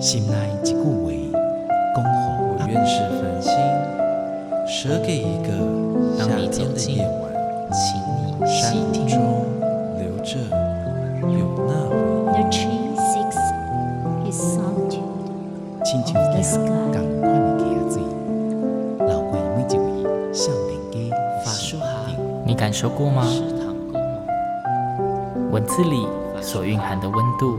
心内一句话，恭候我愿是繁星，舍给一个夏天的夜晚，请你山听。中留着有那回 The tree seeks his solitude 亲像 of the 一 sky. 共款的溪水，流过每一位少年家法书哈，你感受过吗？文字里所蕴含的温度，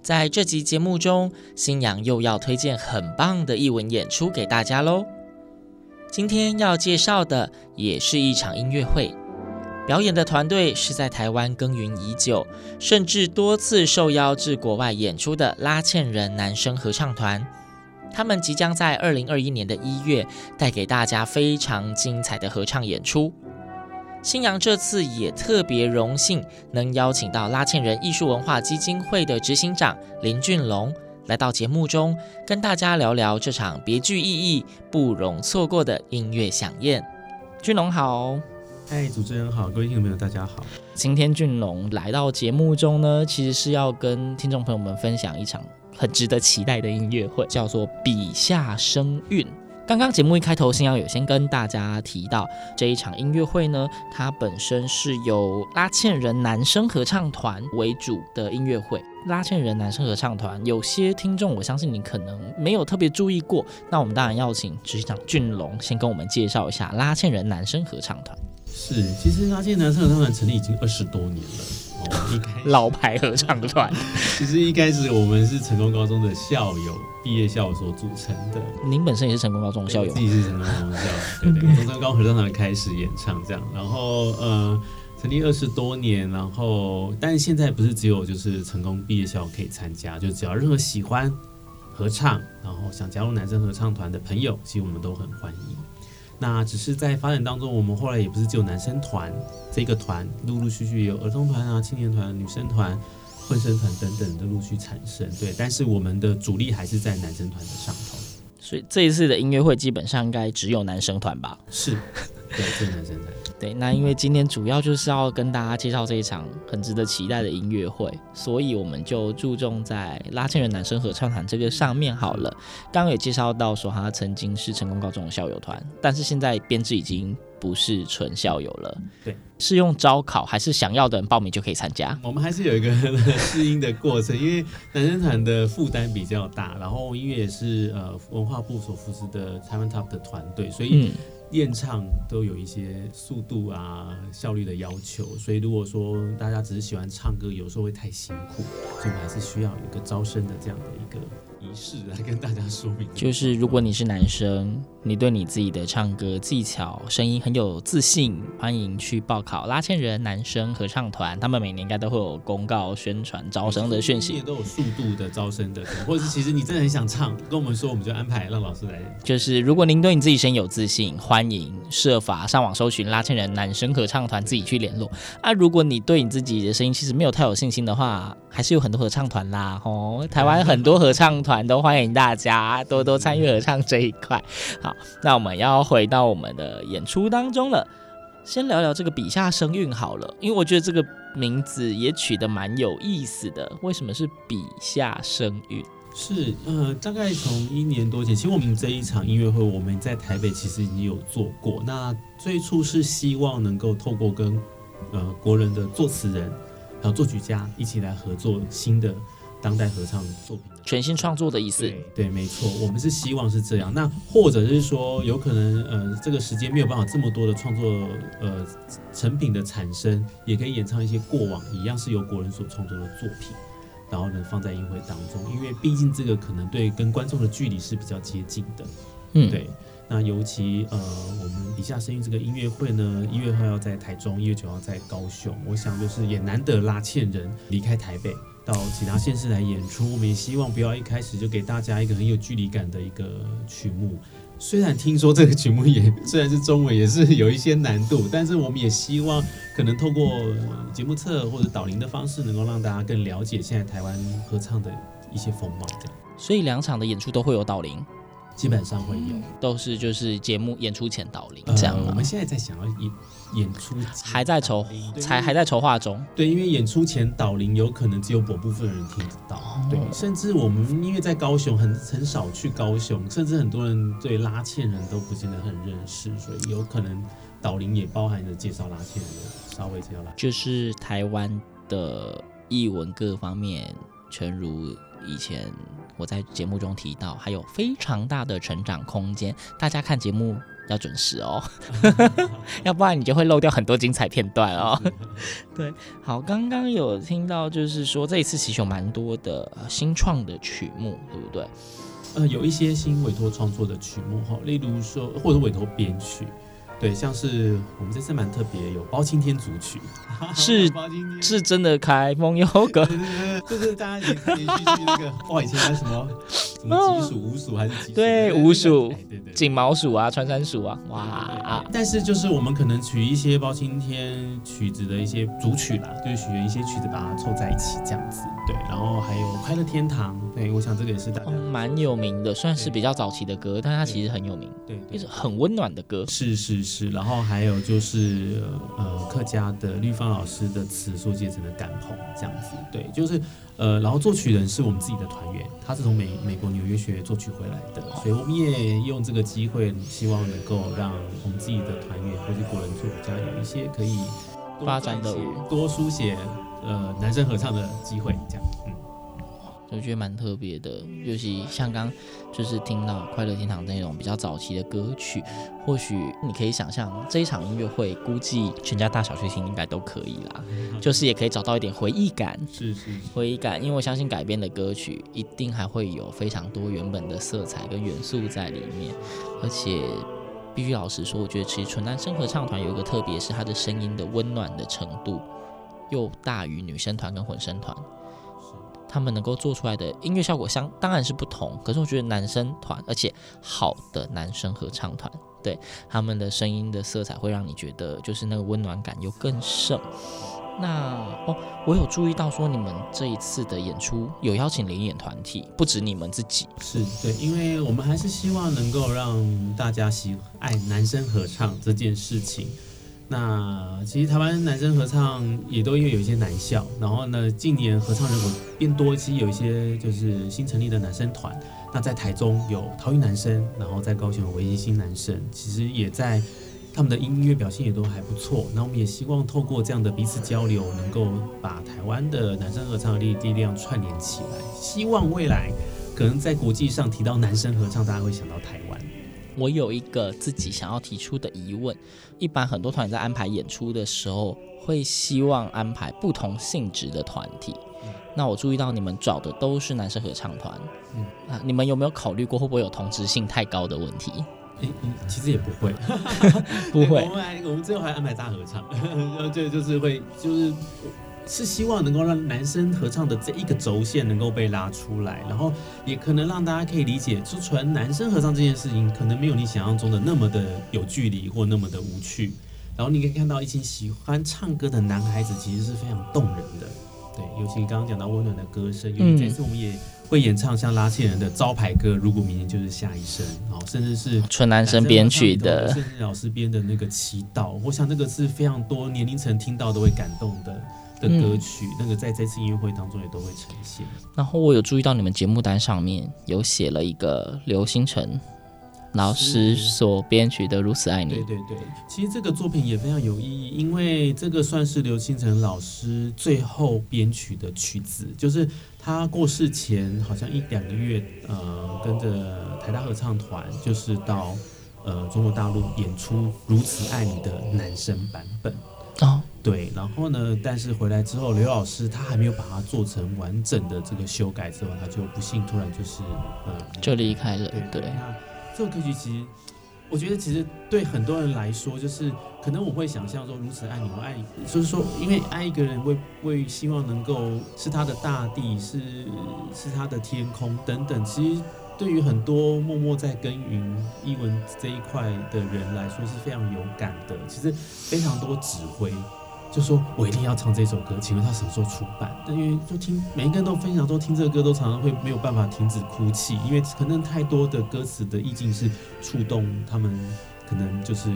在这集节目中，新阳又要推荐很棒的艺文演出给大家喽。今天要介绍的也是一场音乐会，表演的团队是在台湾耕耘已久，甚至多次受邀至国外演出的拉纤人男声合唱团。他们即将在二零二一年的一月带给大家非常精彩的合唱演出。新阳这次也特别荣幸能邀请到拉纤人艺术文化基金会的执行长林俊龙来到节目中，跟大家聊聊这场别具意义、不容错过的音乐饗宴。俊龙好，嗨，主持人好，各位听众朋友大家好。今天俊龙来到节目中呢，其实是要跟听众朋友们分享一场很值得期待的音乐会，叫做《笔下声韵》。刚刚节目一开头，新阳有先跟大家提到这一场音乐会呢，它本身是由拉纤人男生合唱团为主的音乐会。拉纤人男生合唱团，有些听众我相信你可能没有特别注意过，那我们当然要请执行长俊龙先跟我们介绍一下拉纤人男生合唱团。是，其实拉纤人男生合唱团成立已经二十多年了。老牌合唱团，其实一开始我们是成功高中的校友，毕业校友所组成的。您本身也是成功高中的校友自，己是成功高中校友，对对，从成功合唱团开始演唱这样，然后呃，成立二十多年，然后但是现在不是只有就是成功毕业校友可以参加，就只要任何喜欢合唱，然后想加入男生合唱团的朋友，其实我们都很欢迎。那只是在发展当中，我们后来也不是只有男生团这个团，陆陆续续有儿童团啊、青年团、女生团、混声团等等的陆续产生。对，但是我们的主力还是在男生团的上头。所以这一次的音乐会基本上应该只有男生团吧？是，对，只有男生团。对，那因为今天主要就是要跟大家介绍这一场很值得期待的音乐会，所以我们就注重在拉纤人男生合唱团这个上面好了。刚刚也介绍到说，他曾经是成功高中的校友团，但是现在编制已经不是纯校友了。对，是用招考还是想要的人报名就可以参加？我们还是有一个 适应的过程，因为男生团的负担比较大，然后因为也是呃文化部所扶持的台湾 Top 的团队，所以、嗯。练唱都有一些速度啊、效率的要求，所以如果说大家只是喜欢唱歌，有时候会太辛苦，所以我们还是需要有一个招生的这样的一个仪式来跟大家说明。就是如果你是男生，你对你自己的唱歌技巧、声音很有自信，欢迎去报考拉纤人男生合唱团。他们每年应该都会有公告、宣传招生的讯息，也都有速度的招生的，或者是其实你真的很想唱，跟我们说，我们就安排让老师来。就是如果您对你自己声音有自信，欢迎设法上网搜寻拉纤人男生合唱团，自己去联络。啊，如果你对你自己的声音其实没有太有信心的话，还是有很多合唱团啦，哦，台湾很多合唱团都欢迎大家多多参与合唱这一块。好，那我们要回到我们的演出当中了，先聊聊这个笔下声韵好了，因为我觉得这个名字也取得蛮有意思的。为什么是笔下声韵？是，呃，大概从一年多前，其实我们这一场音乐会，我们在台北其实已经有做过。那最初是希望能够透过跟呃国人的作词人还有作曲家一起来合作新的当代合唱作品的，全新创作的意思。对，对，没错，我们是希望是这样。那或者是说，有可能呃这个时间没有办法这么多的创作呃成品的产生，也可以演唱一些过往一样是由国人所创作的作品。然后呢，放在音乐会当中，因为毕竟这个可能对跟观众的距离是比较接近的，嗯，对。那尤其呃，我们底下声音这个音乐会呢，一月二号要在台中，一月九号在高雄。我想就是也难得拉欠人离开台北到其他县市来演出。我们也希望不要一开始就给大家一个很有距离感的一个曲目。虽然听说这个曲目也虽然是中文，也是有一些难度，但是我们也希望可能透过节目册或者导聆的方式，能够让大家更了解现在台湾合唱的一些风貌。这样，所以两场的演出都会有导聆。基本上会有，都是就是节目演出前导聆这样、呃。我们现在在想要演演出还在筹，才还在筹划中。对，因为演出前导聆有可能只有某部分人听得到。哦、对，甚至我们因为在高雄很很少去高雄，甚至很多人对拉纤人都不见得很认识，所以有可能导聆也包含着介绍拉纤人，稍微介绍拉。就是台湾的艺文各方面，诚如以前。我在节目中提到，还有非常大的成长空间，大家看节目要准时哦，要不然你就会漏掉很多精彩片段哦。对，好，刚刚有听到，就是说这一次其实有蛮多的新创的曲目，对不对？呃，有一些新委托创作的曲目哈，例如说或者委托编曲。对，像是我们这次蛮特别，有包青天组曲，是 是真的开梦游歌，就是大家也可以去去那个，哇，以前还什么什么鸡鼠、乌鼠还是鸡鼠？对，乌鼠、锦毛鼠啊，穿山鼠啊，哇啊！但是就是我们可能取一些包青天曲子的一些主曲啦，就是取一些曲子把它凑在一起这样子。对，然后还有快乐天堂，对，我想这个也是大家蛮有名的，算是比较早期的歌，但它其实很有名，对，就是很温暖的歌，是是。是，然后还有就是呃客家的绿芳老师的词所结成的感红这样子，对，就是呃，然后作曲人是我们自己的团员，他是从美美国纽约学作曲回来的，所以我们也用这个机会，希望能够让我们自己的团员或是国人作曲家有一些可以发展的多书写呃男生合唱的机会，这样，嗯。我觉得蛮特别的，尤其像刚就是听到《快乐天堂》那种比较早期的歌曲，或许你可以想象这一场音乐会，估计全家大小去听应该都可以啦，就是也可以找到一点回忆感，是是回忆感，因为我相信改编的歌曲一定还会有非常多原本的色彩跟元素在里面，而且必须老实说，我觉得其实纯男生合唱团有一个特别，是它的声音的温暖的程度又大于女生团跟混声团。他们能够做出来的音乐效果相当然是不同，可是我觉得男生团，而且好的男生合唱团，对他们的声音的色彩会让你觉得就是那个温暖感又更盛。那哦，我有注意到说你们这一次的演出有邀请联演团体，不止你们自己，是对，因为我们还是希望能够让大家喜爱男生合唱这件事情。那其实台湾男生合唱也都因为有一些男校，然后呢，近年合唱人口变多，其实有一些就是新成立的男生团。那在台中有桃园男生，然后在高雄有维基新男生，其实也在他们的音乐表现也都还不错。那我们也希望透过这样的彼此交流，能够把台湾的男生合唱的力力量串联起来。希望未来可能在国际上提到男生合唱，大家会想到台湾。我有一个自己想要提出的疑问：一般很多团在安排演出的时候，会希望安排不同性质的团体。那我注意到你们找的都是男生合唱团，嗯，啊你们有没有考虑过会不会有同质性太高的问题？诶，其实也不会，不会。我们还我们最后还安排大合唱，然后就就是会就是。是希望能够让男生合唱的这一个轴线能够被拉出来，然后也可能让大家可以理解，就纯男生合唱这件事情，可能没有你想象中的那么的有距离或那么的无趣。然后你可以看到一群喜欢唱歌的男孩子，其实是非常动人的。对，尤其刚刚讲到温暖的歌声，因为这次我们也会演唱像拉线人的招牌歌《如果明天就是下一生》，然后甚至是纯男生编曲的，甚至老师编的那个祈祷，我想那个是非常多年龄层听到都会感动的。的歌曲，嗯、那个在这次音乐会当中也都会呈现。然后我有注意到你们节目单上面有写了一个刘星辰老师所编曲的《如此爱你》。对对对，其实这个作品也非常有意义，因为这个算是刘星辰老师最后编曲的曲子，就是他过世前好像一两个月，呃，跟着台大合唱团，就是到呃中国大陆演出《如此爱你》的男生版本。哦。对，然后呢？但是回来之后，刘老师他还没有把它做成完整的这个修改之后，他就不幸突然就是呃，就离开了。对对。那这个歌曲其实我觉得其实对很多人来说，就是可能我会想象说，如此爱你，我爱你，就是说，因为爱一个人，为为希望能够是他的大地，是是他的天空等等。其实对于很多默默在耕耘译文这一块的人来说，是非常有感的。其实非常多指挥。就说我一定要唱这首歌，请问他什么时候出版？但因为就听每一个人都分享说，听这个歌都常常会没有办法停止哭泣，因为可能太多的歌词的意境是触动他们，可能就是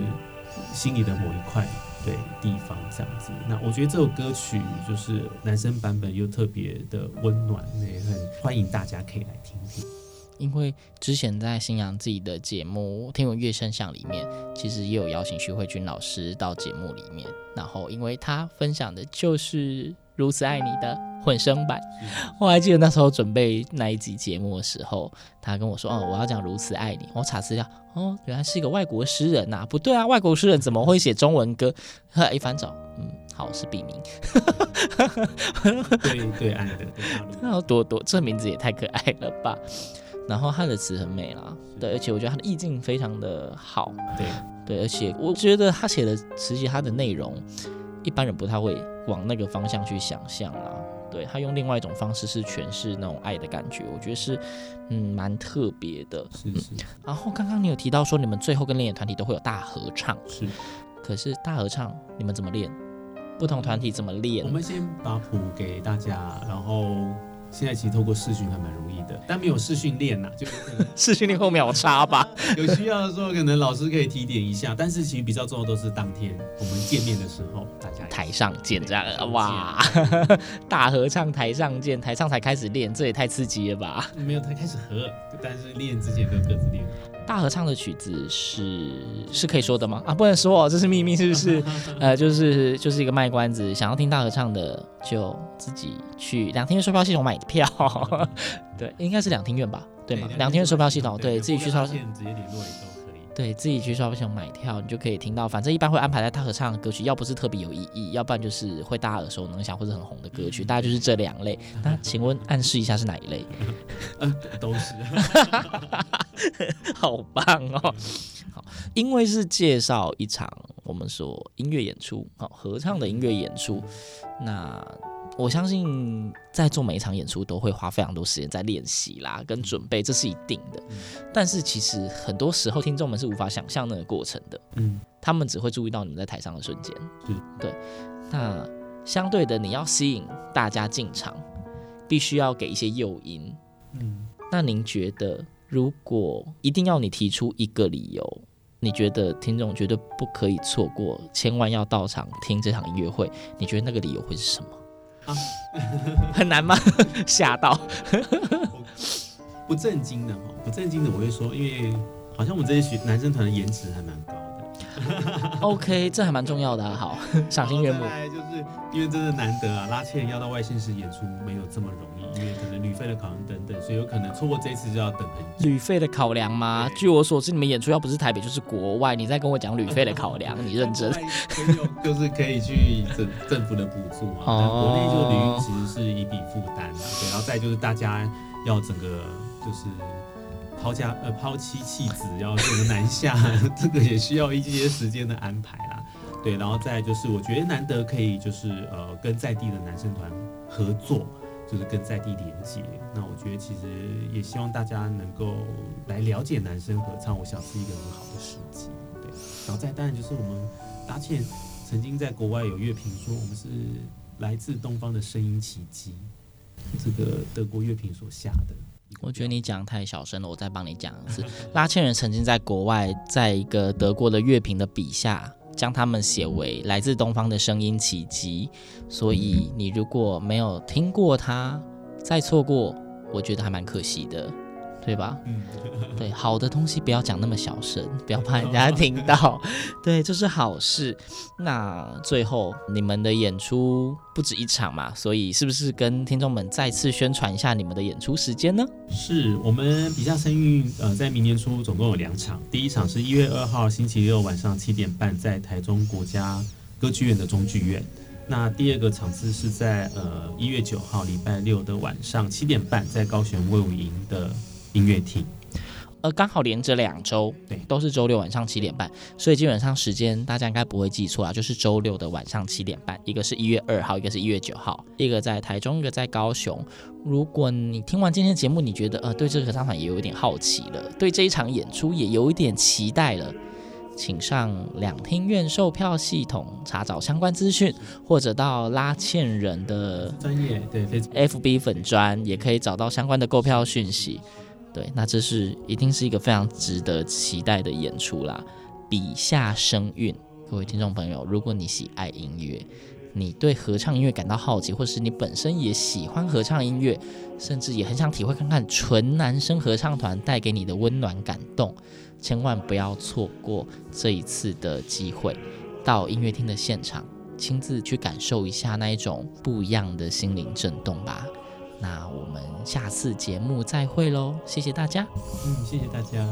心里的某一块对地方这样子。那我觉得这首歌曲就是男生版本又特别的温暖，也很欢迎大家可以来听听。因为之前在新阳自己的节目《听闻乐声响》里面，其实也有邀请徐慧君老师到节目里面。然后，因为他分享的就是《如此爱你》的混声版，我还记得那时候准备那一集节目的时候，他跟我说：“哦，我要讲《如此爱你》。”我查资料，哦，原来是一个外国诗人呐、啊！不对啊，外国诗人怎么会写中文歌？一翻找，嗯，好，是笔名。对对，爱的，那要多多，这名字也太可爱了吧！然后他的词很美啦，对，而且我觉得他的意境非常的好，对对，而且我觉得他写的词其实他的内容，一般人不太会往那个方向去想象啦，对，他用另外一种方式是诠释那种爱的感觉，我觉得是嗯蛮特别的，是是、嗯。然后刚刚你有提到说你们最后跟练演团体都会有大合唱，是，可是大合唱你们怎么练？不同团体怎么练？我们先把谱给大家，然后。现在其实透过视讯还蛮容易的，但没有视讯练呐，就 视讯练后秒差吧。有需要的时候，可能老师可以提点一下。但是其实比较重要都是当天我们见面的时候，大家台上见这样哇，大合唱台上见，台上才开始练，这也太刺激了吧？没有，才开始合，但是练之前都各自练。大合唱的曲子是是可以说的吗？啊，不能说哦，这是秘密，是不是？呃，就是就是一个卖关子，想要听大合唱的就自己去两厅院售票系统买票。对，应该是两厅院吧？对吗？两厅院售票系统，对，自己去超市直接联络也都可以。对自己去售票系统买票，你就可以听到。反正一般会安排在他合唱的歌曲，要不是特别有意义，要不然就是会大家耳熟能详或者很红的歌曲，大概就是这两类。那请问暗示一下是哪一类？嗯，都是。好棒哦！好，因为是介绍一场我们说音乐演出，好，合唱的音乐演出。那我相信在做每一场演出都会花非常多时间在练习啦，跟准备，这是一定的。但是其实很多时候听众们是无法想象那个过程的，嗯，他们只会注意到你们在台上的瞬间，对。那相对的，你要吸引大家进场，必须要给一些诱因，嗯。那您觉得？如果一定要你提出一个理由，你觉得听众绝对不可以错过，千万要到场听这场音乐会，你觉得那个理由会是什么？啊、很难吗？吓到 不正经的哈，不正经的我会说，因为好像我们这些学男生团的颜值还蛮高。OK，这还蛮重要的啊。好，赏心悦目。就是因为真的难得啊，拉纤要到外县市演出没有这么容易，因为可能旅费的考量等等，所以有可能错过这一次就要等很久。旅费的考量吗？据我所知，你们演出要不是台北就是国外，你在跟我讲旅费的考量，你认真？就是可以去政政府的补助嘛。但。国内就旅运其实是一笔负担嘛，对，然后再就是大家要整个就是。抛家呃抛妻弃子，要这个南下，这个也需要一些时间的安排啦。对，然后再就是我觉得难得可以就是呃跟在地的男生团合作，就是跟在地连接。那我觉得其实也希望大家能够来了解男生合唱，我想是一个很好的时机。对，然后再当然就是我们拉纤曾经在国外有乐评说我们是来自东方的声音奇迹，这个德国乐评所下的。我觉得你讲太小声了，我再帮你讲一次。拉纤人曾经在国外，在一个德国的乐评的笔下，将他们写为来自东方的声音奇迹。所以你如果没有听过他，再错过，我觉得还蛮可惜的。对吧？嗯，对，好的东西不要讲那么小声，不要怕人家听到。对，这是好事。那最后你们的演出不止一场嘛，所以是不是跟听众们再次宣传一下你们的演出时间呢？是我们笔下声韵呃，在明年初总共有两场，第一场是一月二号星期六晚上七点半，在台中国家歌剧院的中剧院。那第二个场次是在呃一月九号礼拜六的晚上七点半，在高雄卫武营的。音乐厅呃，刚好连着两周，对，都是周六晚上七点半，所以基本上时间大家应该不会记错啊，就是周六的晚上七点半，一个是一月二号，一个是一月九号，一个在台中，一个在高雄。如果你听完今天节目，你觉得呃对这个合唱团也有一点好奇了，对这一场演出也有一点期待了，请上两厅院售票系统查找相关资讯，或者到拉纤人的专业对 FB 粉专也可以找到相关的购票讯息。对，那这是一定是一个非常值得期待的演出啦！笔下生韵，各位听众朋友，如果你喜爱音乐，你对合唱音乐感到好奇，或是你本身也喜欢合唱音乐，甚至也很想体会看看纯男生合唱团带给你的温暖感动，千万不要错过这一次的机会，到音乐厅的现场，亲自去感受一下那一种不一样的心灵震动吧。那我们下次节目再会喽，谢谢大家。嗯，谢谢大家。